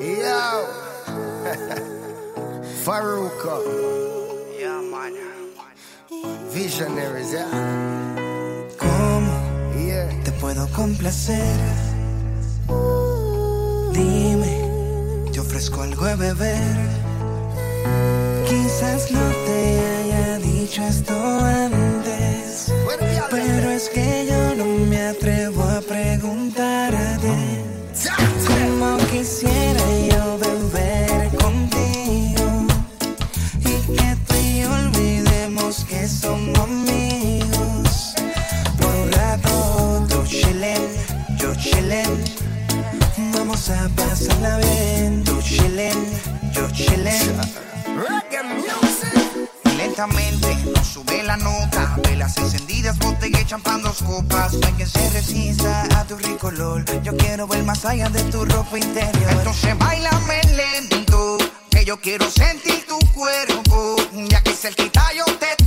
Yo. Faruka. Yeah, man. Visionaries, yeah. ¿Cómo Yeah. te puedo complacer? Dime, te ofrezco algo de beber. Quizás no te haya dicho esto antes, pero es que yo no me atrevo a Vamos a pasarla bien, tú chillen, yo chillen. Nos sube la nota, velas encendidas, botella y champán, dos copas. No hay quien se resista a tu rico olor. Yo quiero ver más allá de tu ropa interior. Entonces bailame lento, que yo quiero sentir tu cuerpo. Ya que cerquita yo te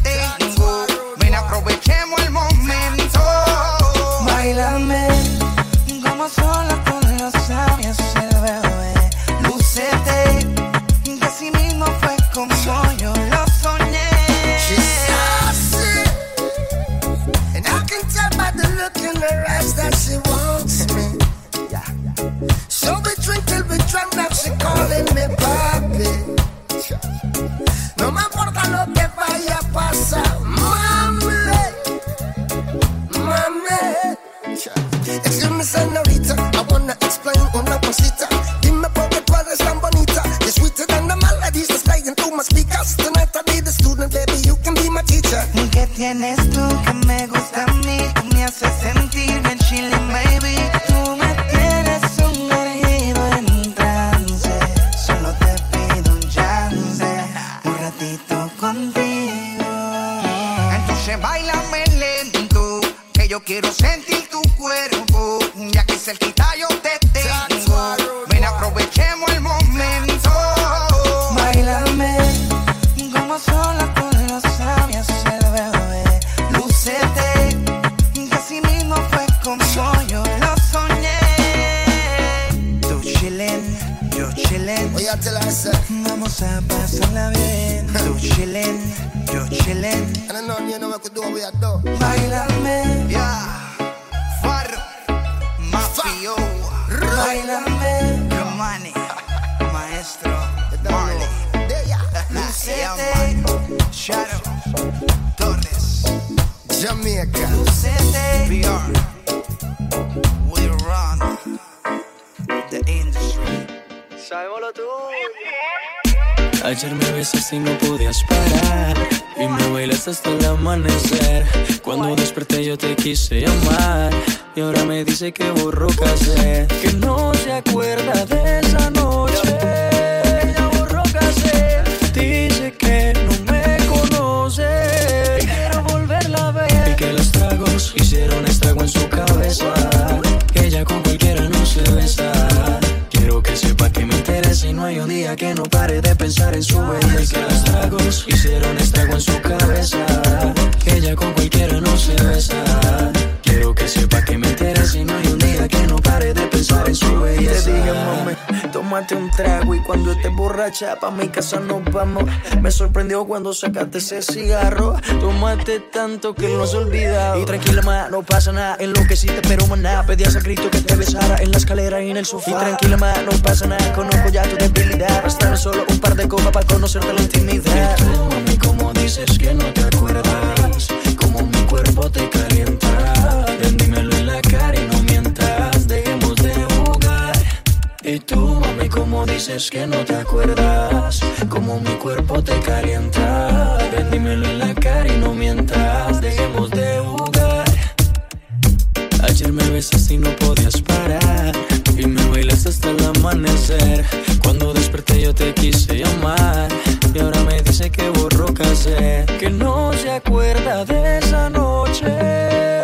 que borró casé Que no se acuerda de esa noche. Ya borró casé Dice que no me conoce. Quiero volverla a ver. Y que los tragos hicieron estrago en su cabeza. Que ella con cualquiera no se besa. Quiero que sepa que me interesa y no hay un día que no pare de pensar en su estés borracha pa' mi casa nos vamos. Me sorprendió cuando sacaste ese cigarro. Tomaste tanto que no se olvidado. Y tranquila, ma, no pasa nada. Enloqueciste, pero maná. Pedías a Cristo que te besara en la escalera y en el sofá. Y tranquila, ma, no pasa nada. Conozco ya tu debilidad. Bastaron solo un par de copas para conocerte la intimidad. Tú, mami, como dices que no te acuerdas, como mi cuerpo te calienta. Dices que no te acuerdas, como mi cuerpo te calienta. Ven, en la cara y no mientas, dejemos de jugar. Ayer me besaste y no podías parar Y me bailaste hasta el amanecer Cuando desperté yo te quise llamar Y ahora me dice que borró casé Que no se acuerda de esa noche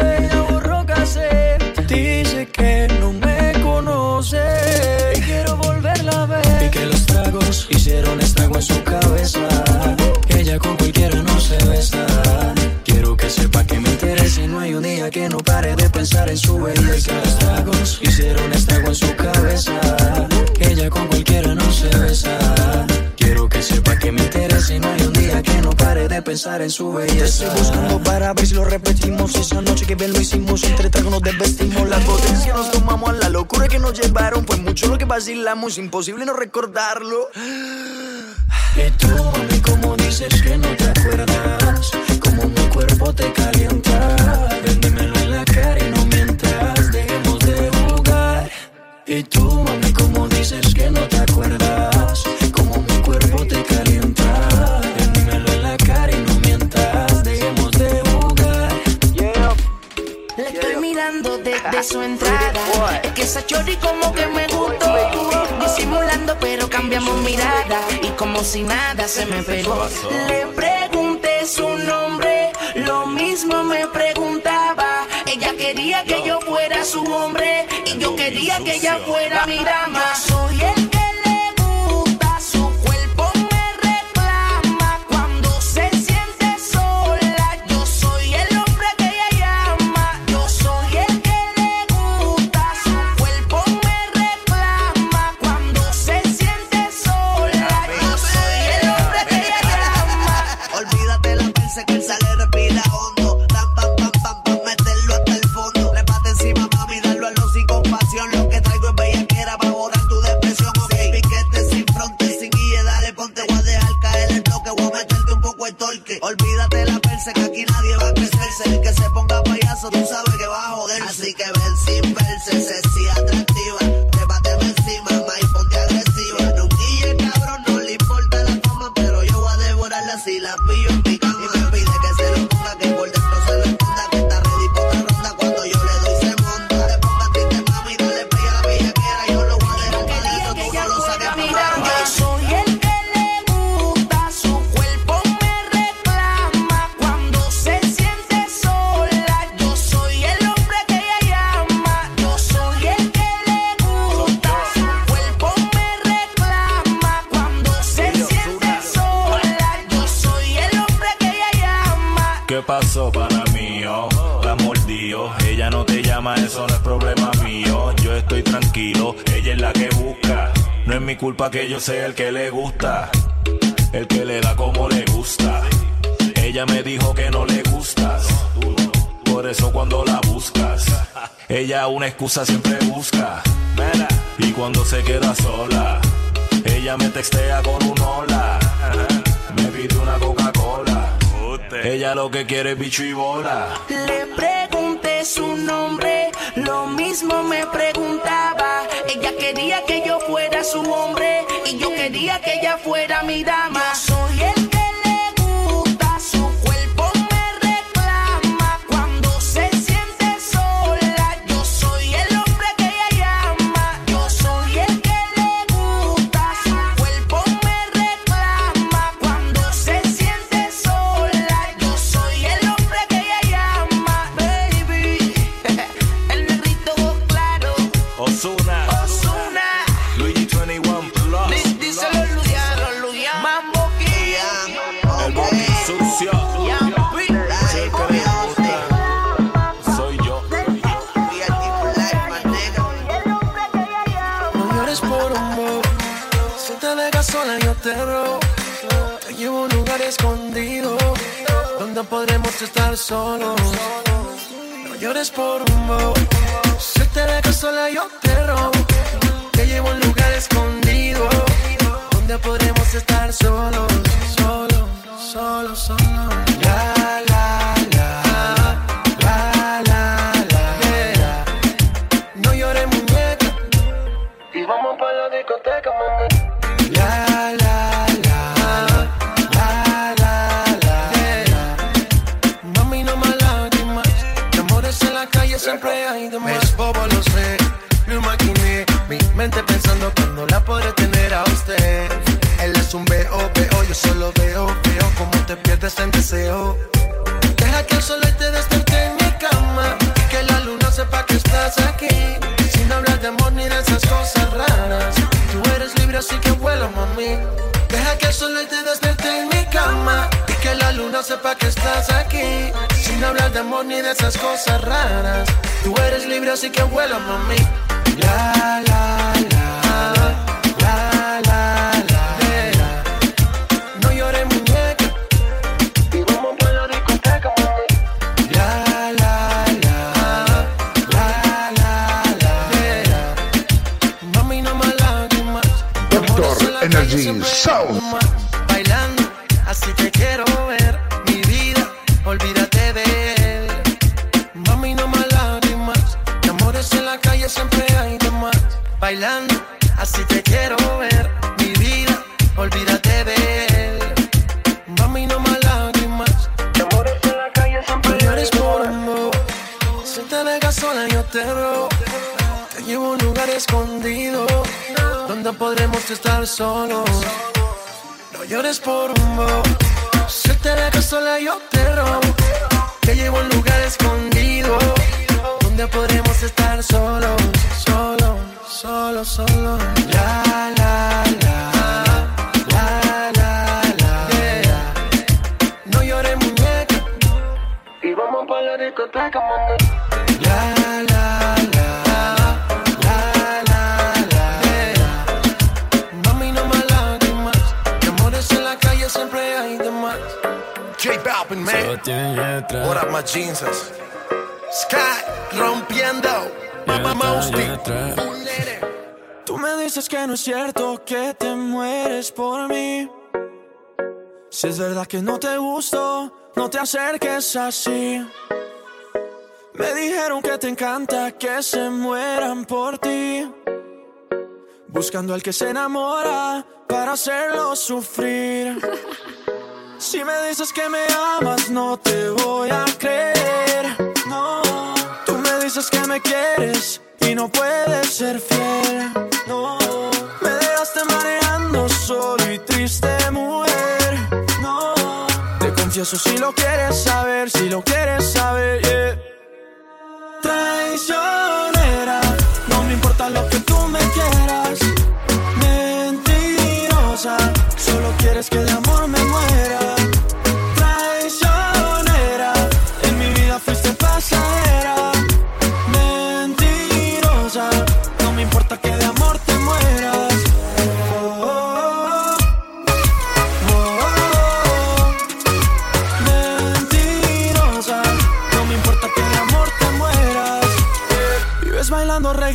en su cabeza. Ella con cualquiera no se besa. Quiero que sepa que me interesa no hay un día que no pare de pensar en su belleza. Los tragos hicieron estrago en su cabeza. Ella con cualquiera no se besa. Quiero que sepa que me interesa no hay un día que no pare de pensar en su belleza. Te estoy buscando para ver si lo repetimos. Esa noche que bien lo hicimos, entre tragos nos desvestimos. Las botellas que nos tomamos a la locura que nos llevaron. Pues mucho lo que vacilamos, imposible no recordarlo que tú, mami, como dices que no te acuerdas, como mi cuerpo te calienta. Véndemelo en la cara y no mientas, dejemos de jugar. Y tú, mami, como dices que no te acuerdas, como mi cuerpo te calienta. Véndemelo en la cara y no mientas, dejemos de jugar. Yeah. Estoy mirando desde su entrada, es que esa chori como que me gustó, disimulando pero cambiamos mirada como si nada se me pegó. Le pregunté su nombre, lo mismo me preguntaba. Ella quería que yo fuera su hombre y yo quería que ella fuera mi dama. Soy si la pillo en que yo sea el que le gusta, el que le da como le gusta. Ella me dijo que no le gustas, por eso cuando la buscas, ella una excusa siempre busca. Y cuando se queda sola, ella me textea con un hola, me pide una Coca-Cola. Ella lo que quiere es bicho y bola. Le pregunté su nombre, lo mismo me preguntaba. Ella quería que yo fuera su hombre y yo quería que ella fuera mi dama. Sound. Bailando, así te quiero ver. Mi vida, olvídate de él. Mami, no más lágrimas. De amores en la calle siempre hay de más. Bailando, solos. No llores por un. Si te dejas sola, yo te robo. Te llevo a un lugar escondido. Donde podremos estar solos. Solo, solo, solo. La, la, la. La, la, la. No llores, muñeca. Y vamos pa' la discoteca. Balvin, man. What up, my jeans? Sky rompiendo. Mama Mousty. Tú me dices que no es cierto que te mueres por mí. Si es verdad que no te gusto, no te acerques así. Me dijeron que te encanta que se mueran por ti. Buscando al que se enamora para hacerlo sufrir. Si me dices que me amas, no te voy a creer. No, tú me dices que me quieres y no puedes ser fiel. No, me dejaste mareando solo y triste, mujer. No, te confieso si lo quieres saber, si lo quieres saber. yeah. Traicionera, no me importa lo que tú me quieras. Mentirosa, solo quieres que de amor me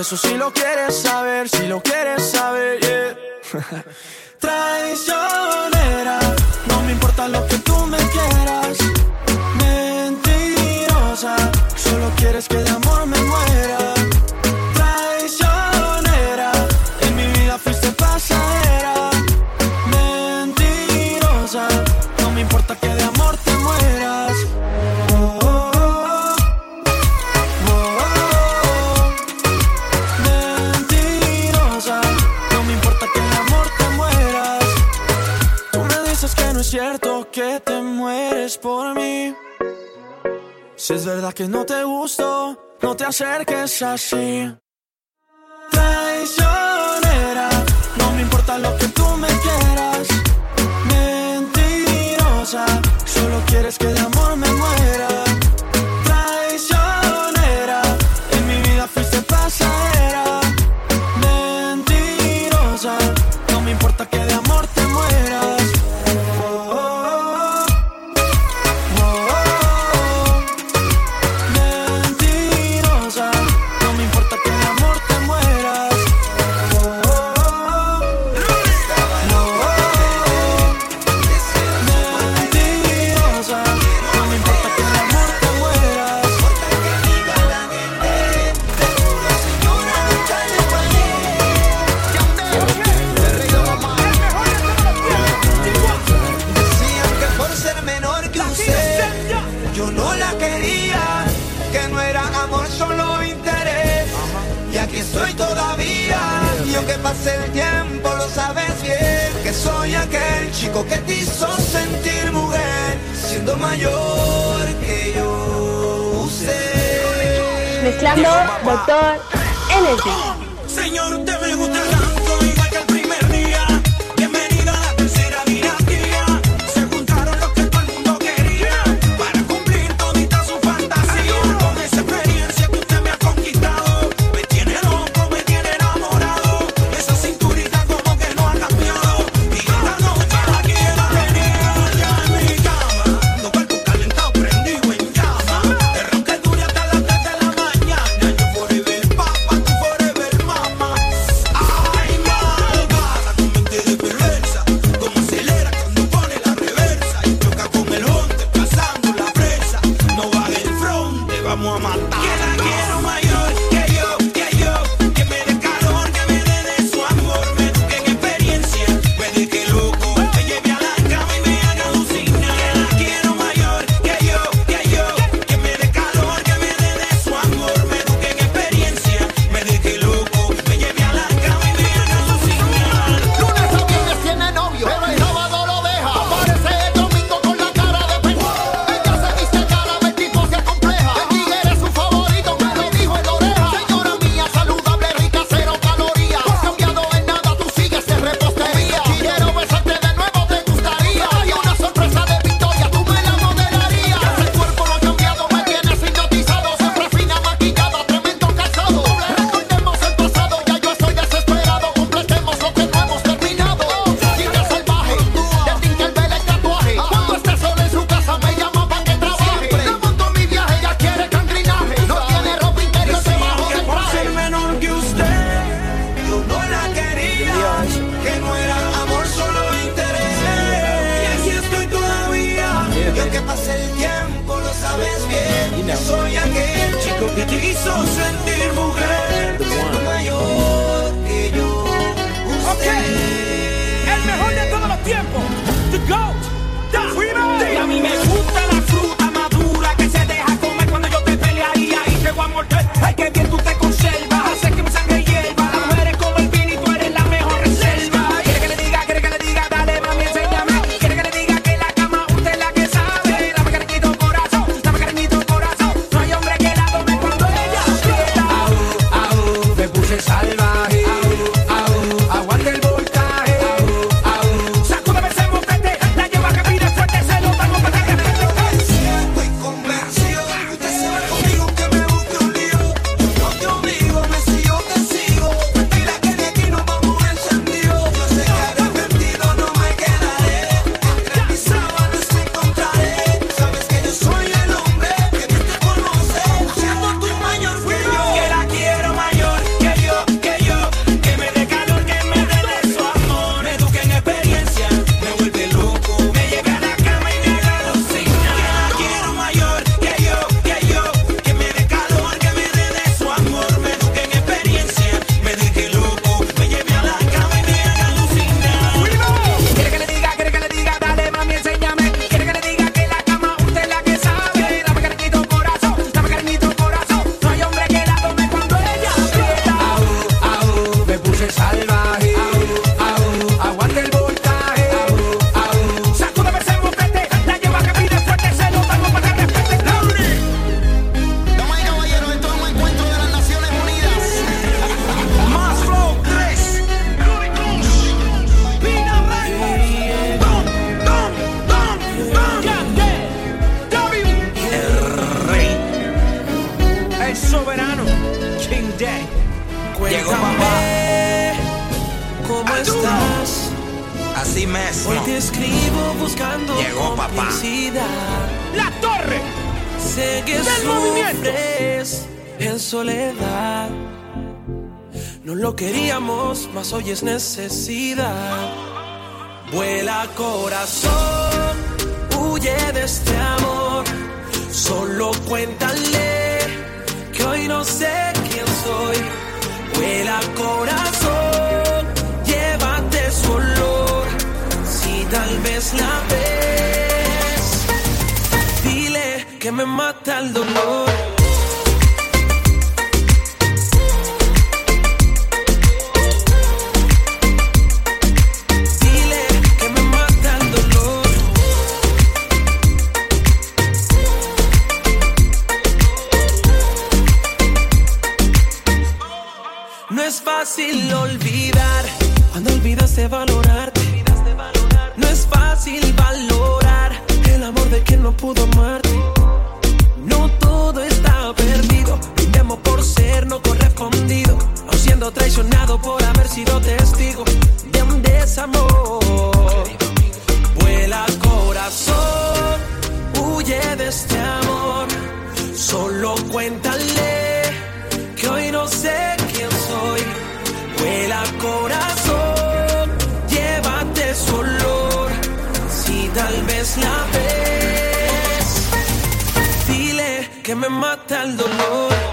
confieso si lo quieres saber, si lo quieres saber, yeah. Traicionera, Si es verdad que no te gusto, no te acerques así. Traicionera, no me importa lo que tú me quieras. Mentirosa, solo quieres que de amor me siendo mayor que yo. Usted mezclando Doctor Energy. me mata el dolor.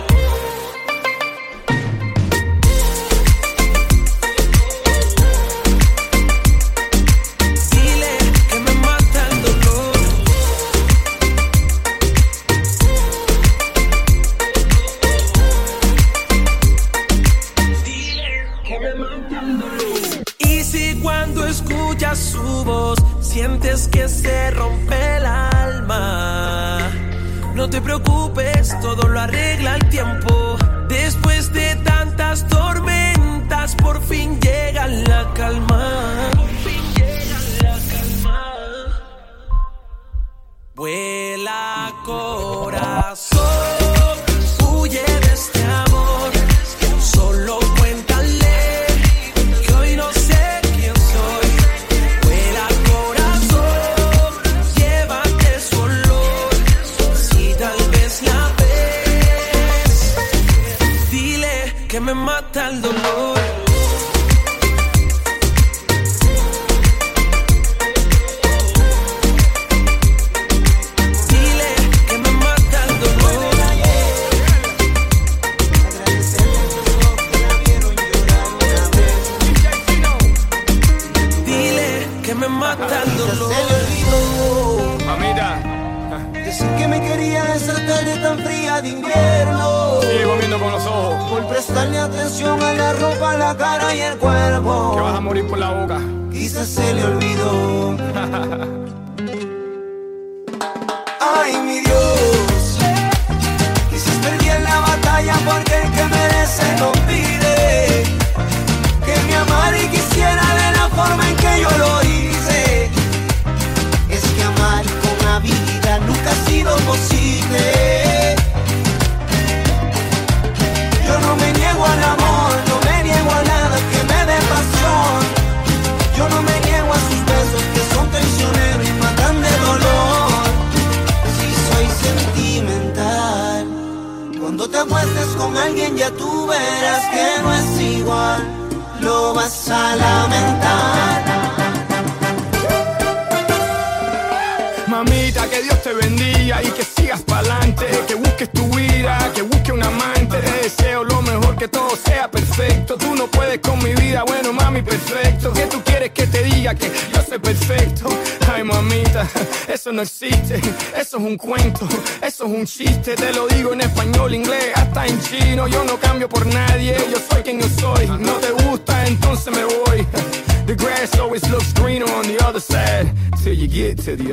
till you get to the.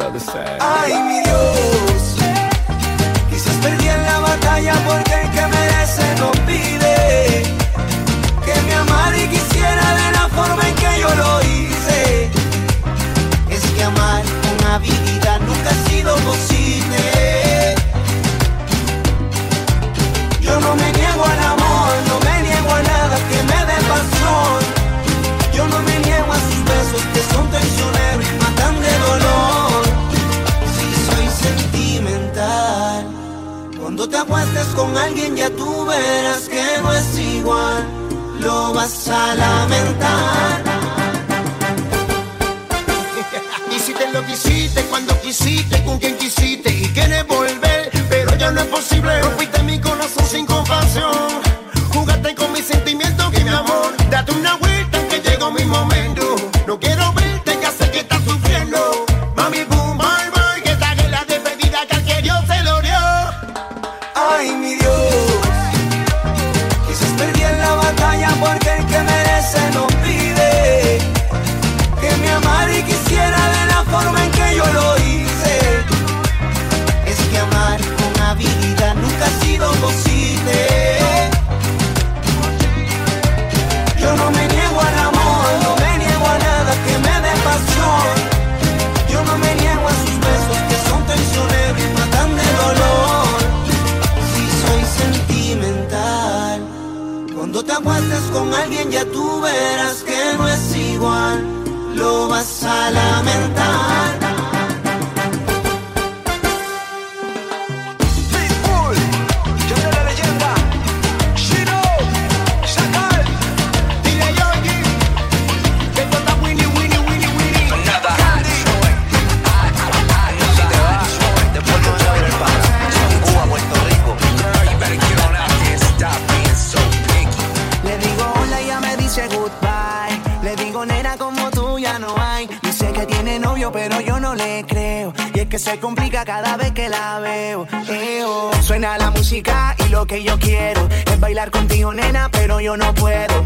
Ay, mi Dios, quizás perdí en la batalla porque el que merece no pide que me amara y quisiera de la forma en que yo lo hice. Es que amar una vida nunca ha sido posible. aguantes con alguien ya tú verás que no es igual, lo vas a lamentar. Hiciste lo que hiciste, cuando quisiste, con quien quisiste y quieres volver, pero ya no es posible. Rompiste mi corazón sin compasión, jugaste con mis sentimientos, y mi amor, date una vuelta. Vas a lamentar. Y lo que yo quiero es bailar contigo nena pero yo no puedo.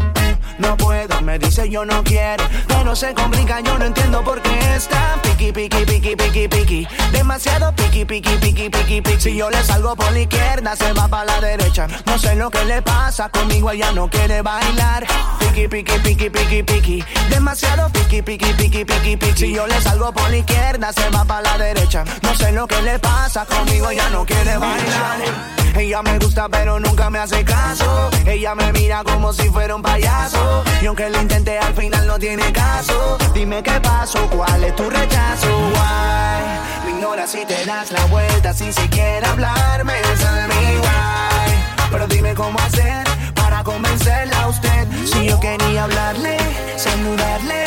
No puedo, me dice yo no quiero, pero se complica, yo no entiendo por qué está piqui, piqui, piqui, piqui, piqui, demasiado piqui, piqui, piqui, piqui, piqui. Si yo le salgo por la izquierda, se va para la derecha. No sé lo que le pasa, conmigo ella no quiere bailar. Piqui, piqui, piqui, piqui, piqui, demasiado piqui, piqui, piqui, piqui, piqui. Si yo le salgo por la izquierda, se va para la derecha. No sé lo que le pasa, conmigo ella no quiere bailar. Ella me gusta pero nunca me hace caso. Ella me mira como si fuera un payaso. Y aunque lo intenté al final no tiene caso. Dime qué pasó, cuál es tu rechazo. Why? Me ignoras si te das la vuelta sin siquiera hablarme. Tell me why. Pero dime cómo hacer para convencerla a usted. Si yo quería hablarle, saludarle,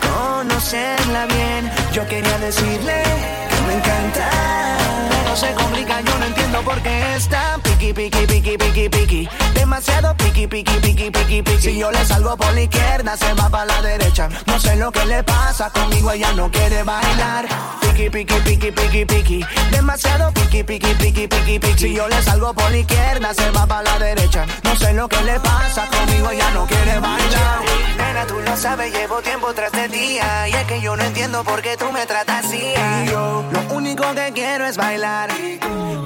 conocerla bien. Yo quería decirle me encanta. Pero se complica, yo no entiendo por qué está piqui, piqui, piqui, piqui, piqui. Demasiado piqui, piqui, piqui, piqui, piqui. Si yo le salgo por la izquierda, se va para la derecha. No sé lo que le pasa, conmigo ella no quiere bailar. Piqui, piqui, piqui, piqui, piqui. Demasiado piqui, piqui, piqui, piqui, piqui. Si yo le salgo por la izquierda, se va para la derecha. No sé lo que le pasa, conmigo ella no quiere bailar. Nena, tú lo sabes, llevo tiempo tras de día. Y es que yo no entiendo por qué tú me tratas así. Lo único que quiero es bailar.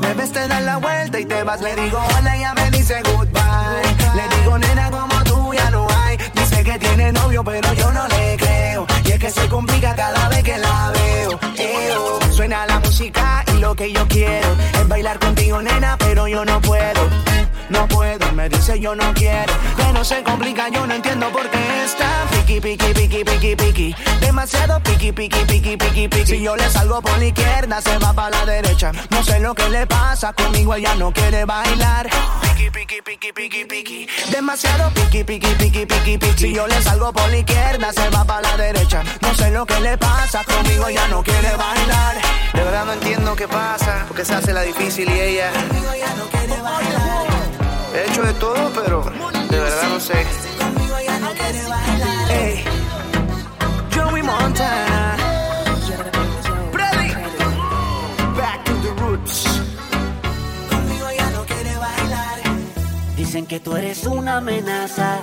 Me ves, te das la vuelta y te vas. Le digo hola, ella me dice goodbye. Le digo, nena, como tú ya no hay. Dice que tiene novio, pero yo no le creo. Y es que se complica cada vez que la veo. Eo. Suena la música lo que yo quiero es bailar contigo, nena, pero yo no puedo. No puedo, me dice yo no quiero. Que no se complica, yo no entiendo por qué está piqui, piqui, piqui, piqui, piqui. Demasiado piqui, piqui, piqui, piqui, piqui. Si yo le salgo por la izquierda, se va para la derecha. No sé lo que le pasa, conmigo ella no quiere bailar. Piqui, piqui, piqui, piqui, piqui. Demasiado piqui, piqui, piqui, piqui, piqui. Si yo le salgo por la izquierda, se va para la derecha. No sé lo que le pasa, conmigo ella no quiere bailar. De verdad no entiendo qué pasa, porque se hace la difícil y ella. He hecho de todo, pero de verdad no sé. Ey, Joey Montana. Back to the roots. Dicen que tú eres una amenaza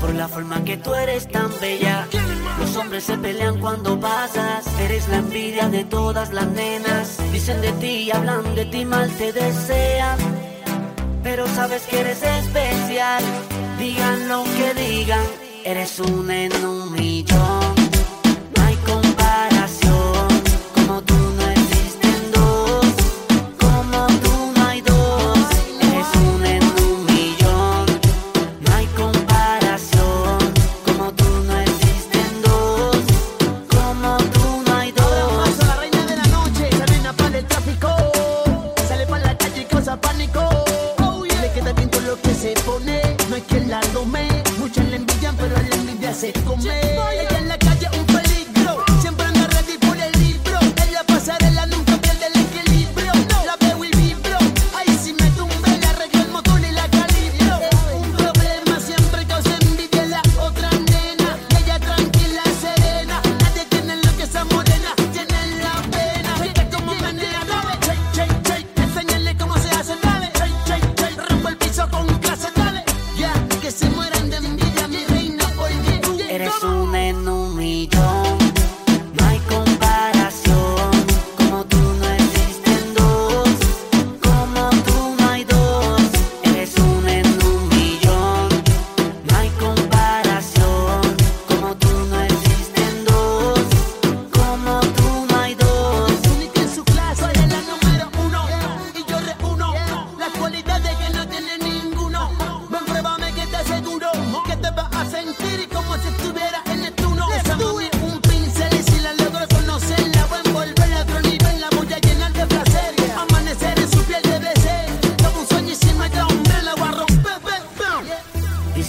por la forma que tú eres tan bella. Los hombres se pelean cuando pasas. Eres la envidia de todas las nenas. Dicen de ti, hablan de ti, mal te desean. Pero sabes que eres especial. Digan lo que digan, eres un en un millón. Se come.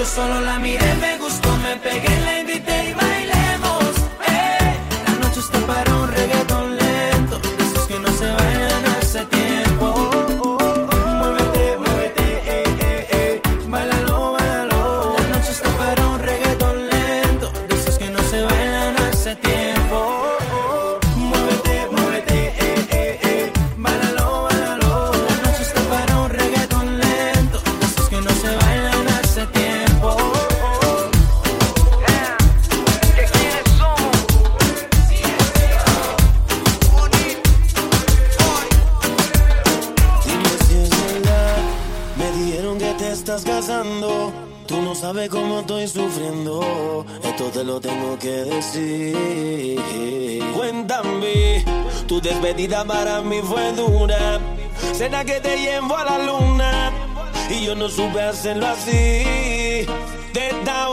Yo solo la miré, me gustó, me pegué, le partida para mí fue dura. Cena que te llevo a la luna y yo no supe hacerlo así. De esta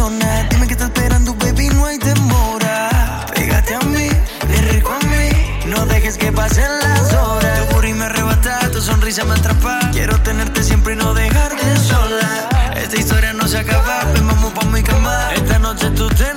Dime que está esperando, baby, no hay demora. Pégate a mí, le rico a mí. No dejes que pasen las horas. Tu y me arrebata, tu sonrisa me atrapa. Quiero tenerte siempre y no dejarte sola. Esta historia no se acaba, pues vamos pa' mi cama. Esta noche tú te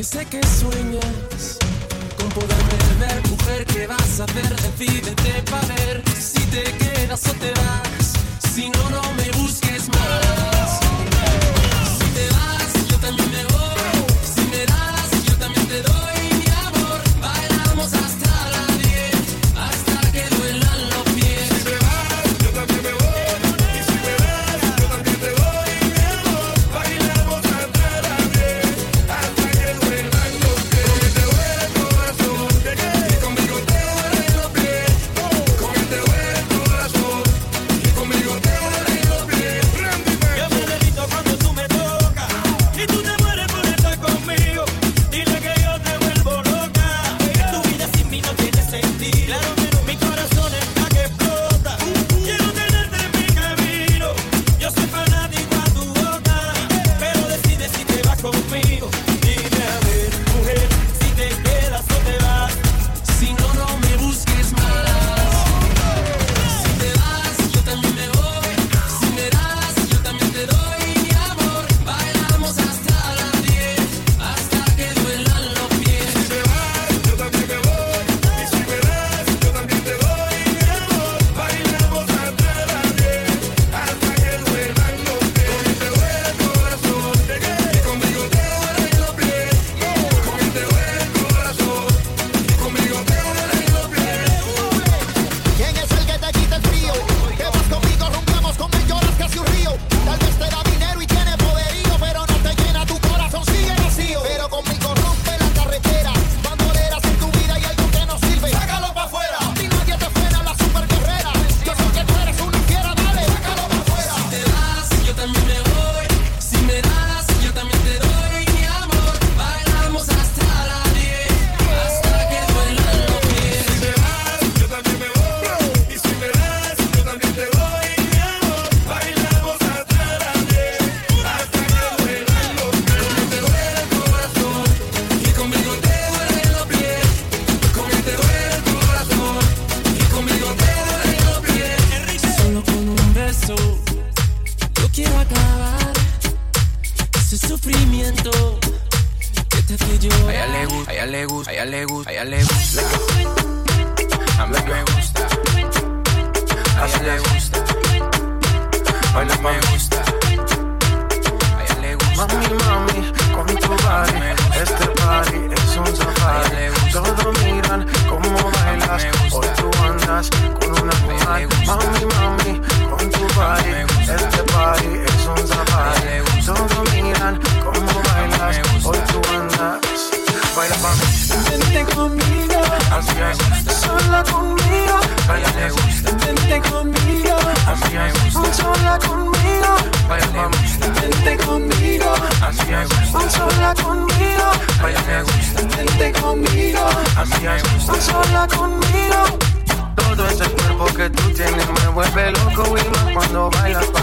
que sé que sueñas con poder perder, mujer, ¿qué vas a hacer? Decídete para ver si te quedas o te vas, si no, no me busques más. Si te vas, yo también me voy.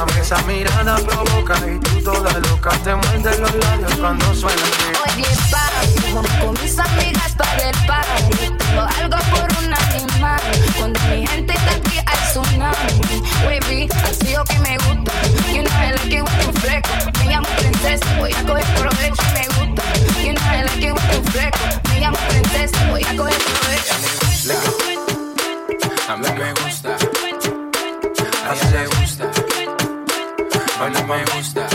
Mí esa mirada provoca y tú toda loca te muerdes los labios cuando suena. Oye, pa, con mis amigas para el party. Tengo algo por un animal. Cuando mi gente está aquí al tsunami. Baby, así lo que me gusta. You know I like it with tu fresco. Me llamo princesa, voy a coger provecho y me gusta. You know I like it with tu fresco. Me llamo princesa, voy a coger provecho. A mí me gusta. A ella le gusta. A mí me gusta. A ella le gusta.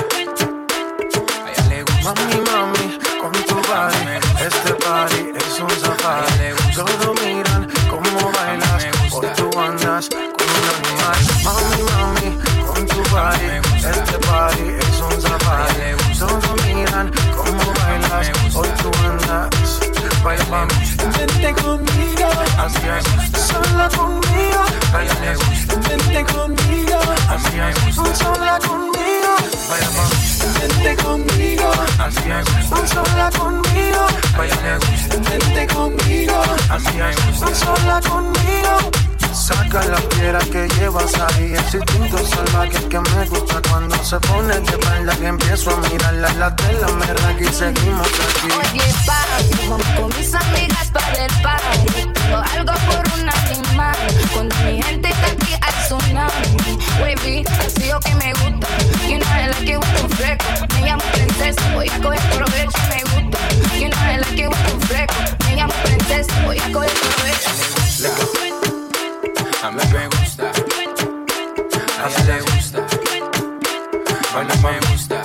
Mami, mami, con tu body, este party es un safari. Todos miran cómo bailas, hoy tú andas con un animal. Mami, mami, con tu body, este party es un safari. Todos miran cómo bailas, hoy tú andas. Baila mami, vente conmigo, así es, sola conmigo. Baila gusta, vente conmigo, así es, sola conmigo. Mami, vente conmigo, así es, sola conmigo. Gusta, vente conmigo, así es, sola conmigo. Saca la piedra que llevas ahí, ese instinto salvaje que me gusta cuando se pone de espalda que empiezo a mirarla la tela me raga y seguimos aquí. Oye, pa, vamos con mis amigas para el party. Tengo algo por Cuando mi gente está aquí al tsunami. Baby, así lo que me gusta. You know I like it with fresco. Me llamo princesa, voy a coger provecho me gusta. You know I like it with fresco. Me llamo princesa, voy a coger provecho. A mí me gusta. A ella le gusta. A mí me gusta.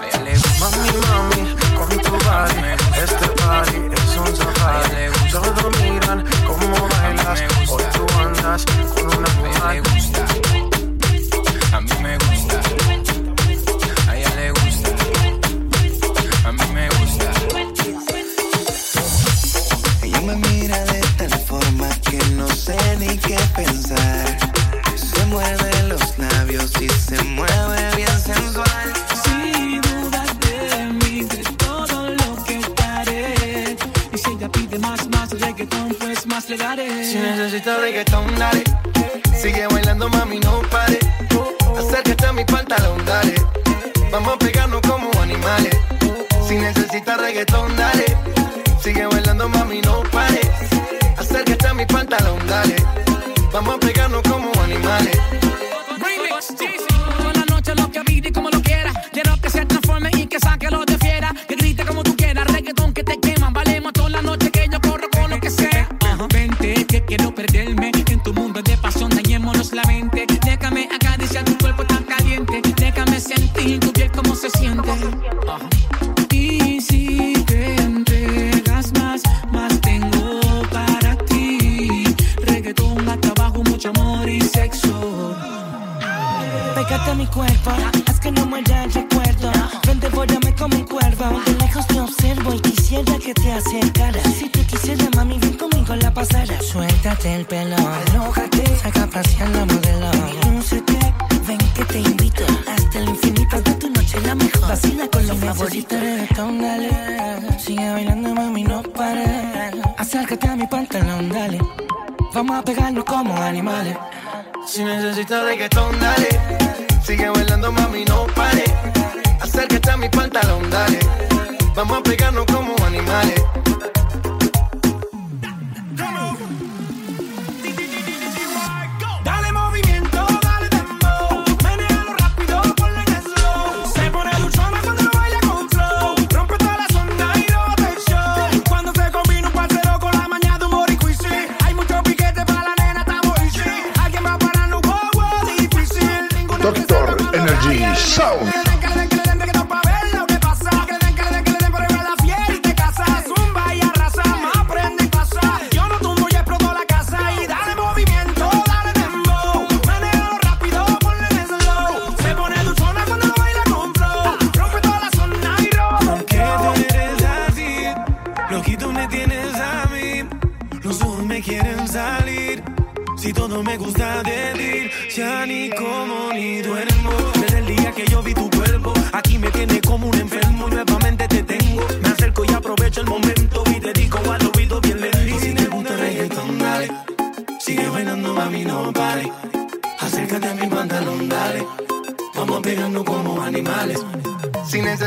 A ella le gusta. Mami, mami, con tu body, este party es un safari. Todos miran hoy tú andas con una mujer. A Si necesitas reggaetón, dale. Sigue bailando, mami, no pare. Acércate a mi pantalón, dale. Vamos a pegarnos como animales. Si necesitas reggaetón, dale. Sigue bailando, mami, no pare. Acércate a mi pantalón, dale. Vamos a pegarnos como animales. La mente. Déjame acariciar tu cuerpo tan caliente. Déjame sentir tu piel como se siente. Y si te entregas más, más tengo para ti. Reggaetón hasta abajo, mucho amor y sexo. Pégate a mi cuerpo, haz que no muera el recuerdo. Ven, devórame como un cuervo. De lejos te observo y quisiera que te acercaras. Suéltate el pelo, alójate, saca a pasear la modelo. Lúcete, ven que te invito. Hasta el infinito de tu noche la mejor. Vacila con lo favorito. reggaetón, dale. Sigue bailando, mami, no pares. Acércate a mi pantalón, dale. Vamos a pegarnos como animales. Si necesitas reggaetón, dale. Sigue bailando, mami, no pare. Acércate a mi pantalón, dale. Vamos a pegarnos como animales. show.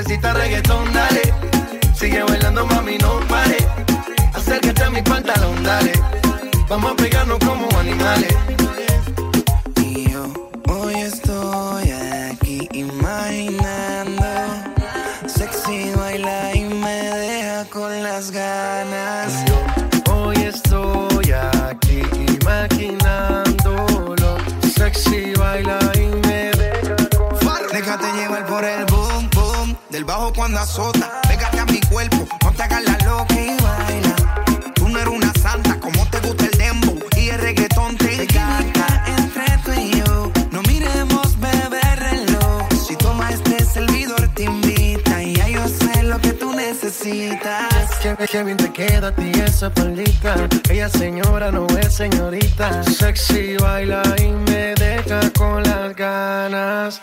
necesitas reggaetón, dale. Sigue bailando, mami, no pare. Acércate a mi pantalón, dale. Vamos a pegarnos como animales la sota. Pégate a mi cuerpo, no te hagas la loca y baila. Tú no eres una santa, como te gusta el dembow y el reggaetón te encanta. entre tú y yo, no miremos beber reloj. Si toma este servidor te invita y ya yo sé lo que tú necesitas. Que, que bien te queda a ti esa palita. Ella señora no es señorita. Sexy baila y me deja con las ganas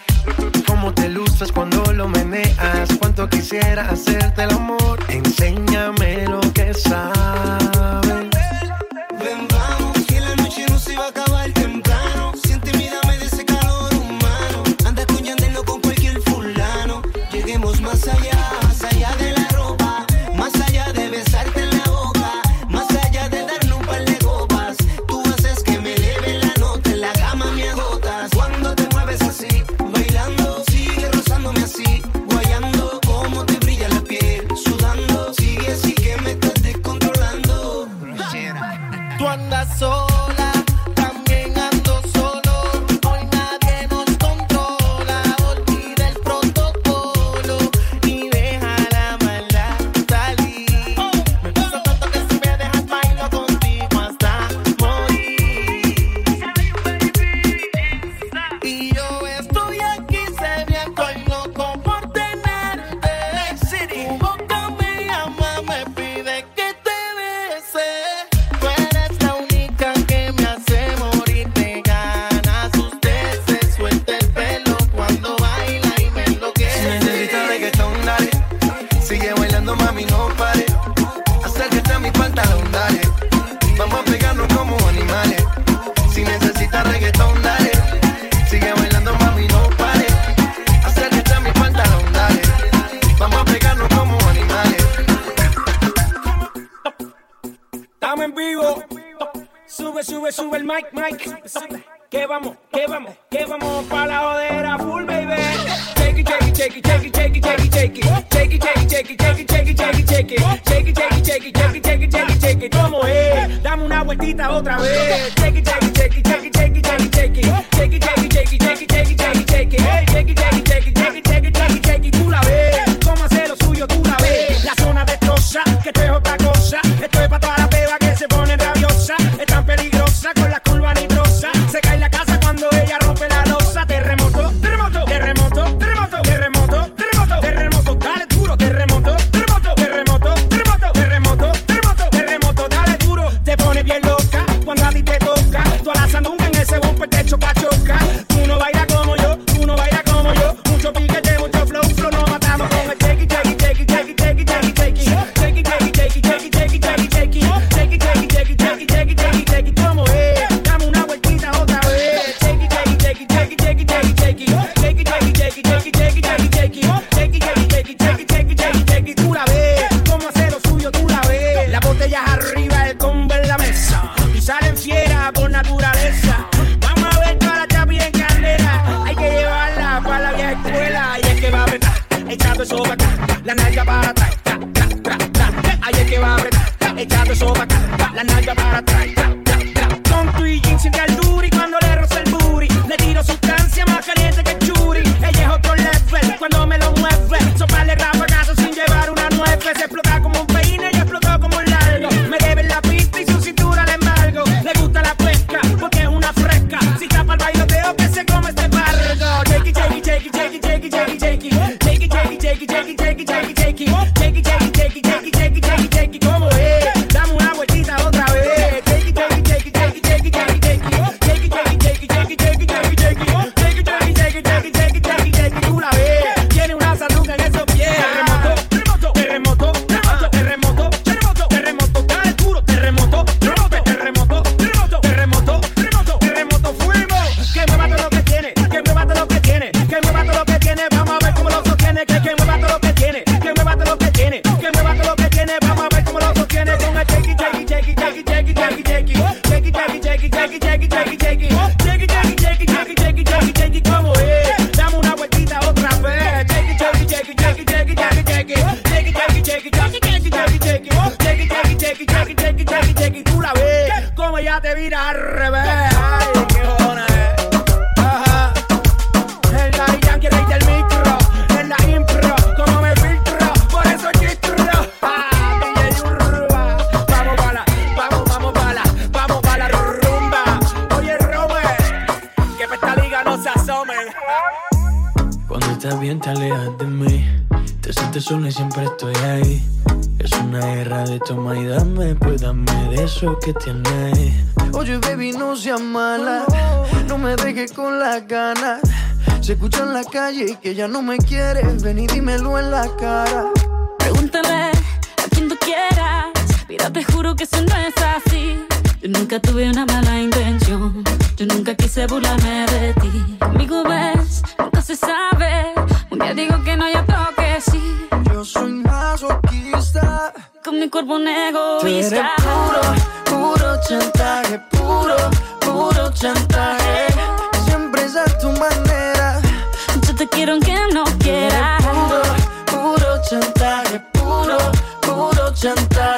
cómo te luces cuando lo meneas. Cuánto quisiera hacerte el amor. Enséñame lo que sabes. Jackie. Jackie, Jackie, Jackie, Jackie, Jackie, Jackie, Jackie. Tú la ves como ella te vira al revés. Eso que tienes Oye, baby, no seas mala. No me dejes con las ganas. Se escucha en la calle y que ya no me quieres. Ven y dímelo en la cara. Pregúntale a quien tú quieras. Mira, te juro que eso no es así. Yo nunca tuve una mala intención. Yo nunca quise burlarme de ti. Conmigo ves, nunca se sabe. Un día digo que no, y Con mi cuerpo un egoísta. puro, puro chantaje. Puro, puro chantaje. Siempre es a tu manera. Yo te quiero aunque no quieras. Puro, puro chantaje. Puro, puro chantaje.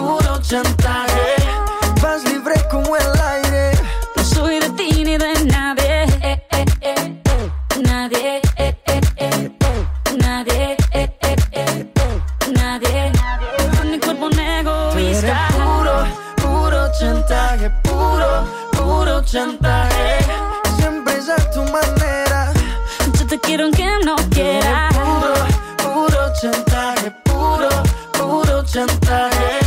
puro chantaje. Vas libre como el aire. No soy de ti ni de nadie. Eh, eh, eh. Nadie. eh, eh, eh. Nadie. eh, eh, eh. Nadie. Con mi cuerpo un Tú eres egoísta. puro, puro chantaje. Puro, puro chantaje. Siempre es a tu manera. Yo te quiero aunque no quieras. Puro, puro chantaje. Puro, puro chantaje.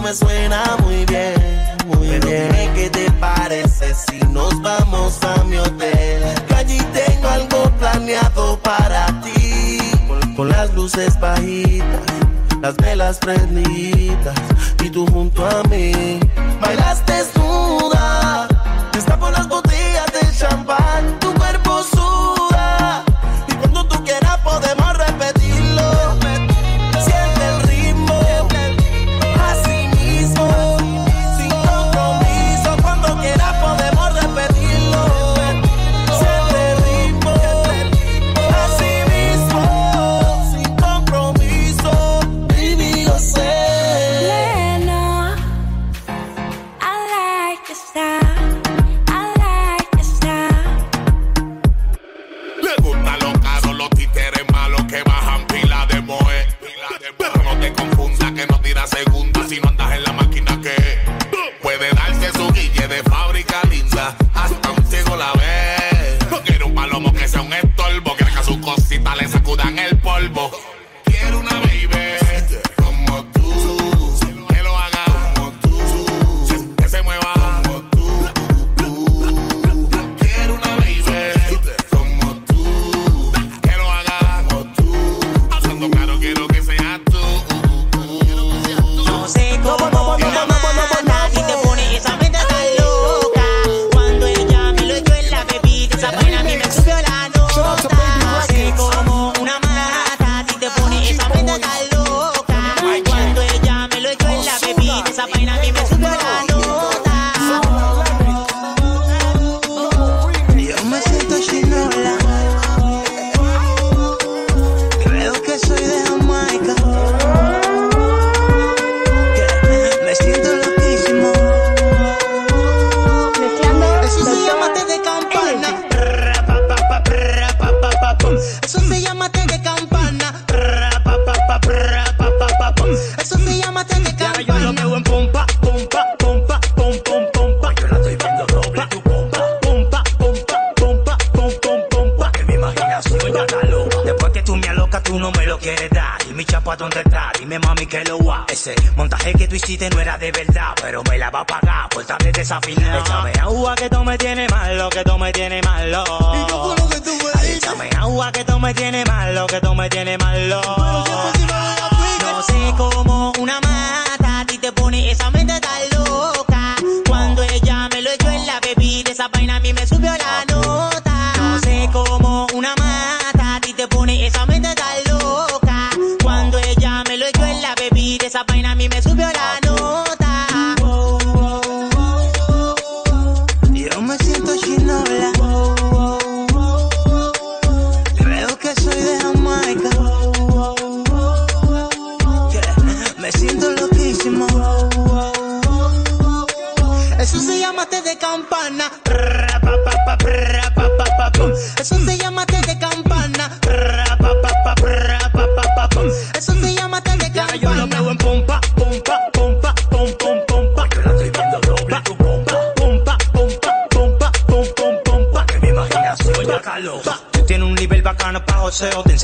me suena muy bien, muy Pero bien. Qué te parece si nos vamos a mi hotel. Que allí tengo algo planeado para ti. Con, las luces bajitas, las velas prendidas y tú junto a mí. Bailaste desnuda, está por las botellas de champán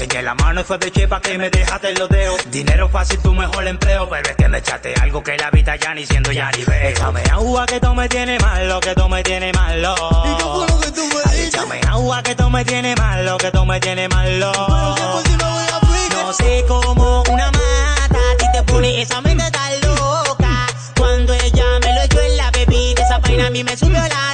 Enseñé la mano y fue de chepa que me dejaste los dedos. Dinero fácil, tu mejor empleo, pero es que me echaste algo que la vida ya ni siendo ya ni veo. Échame agua que tú me tienes malo, que tú me tienes malo. ¿Y qué fue lo que tú me Ay, Échame agua que tú me tienes malo, que tú me tienes malo. Pero qué por si no voy a aplicar? No sé cómo una mata a ti te pone esa mente tan loca. Cuando ella me lo echó en la bebida, esa vaina a mí me subió la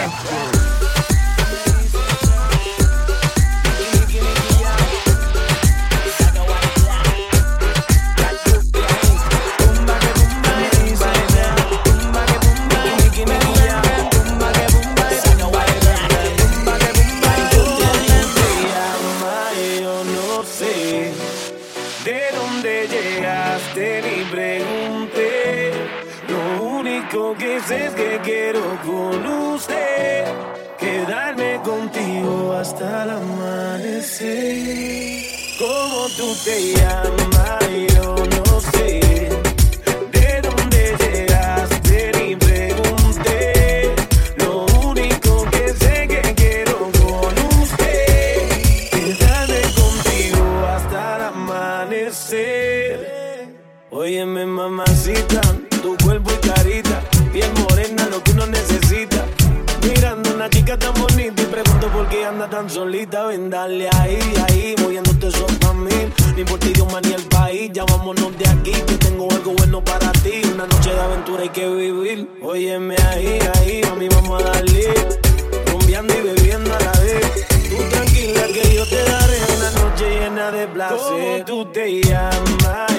Afro. tú te llamas, yo no sé de dónde llegaste ni pregunté. Lo único que sé que quiero con usted es contigo hasta el amanecer. Óyeme, mamacita, tu cuerpo y carita, piel morena, lo que uno necesita. Mirando a una chica tan bonita y pregunto por qué anda tan solita, ven dale ahí, ahí hay que vivir. Óyeme ahí, ahí, a mí vamos a darle. Rumbeando y bebiendo a la vez. Tú tranquila que yo te daré una noche llena de placer. ¿Cómo tú te llamas?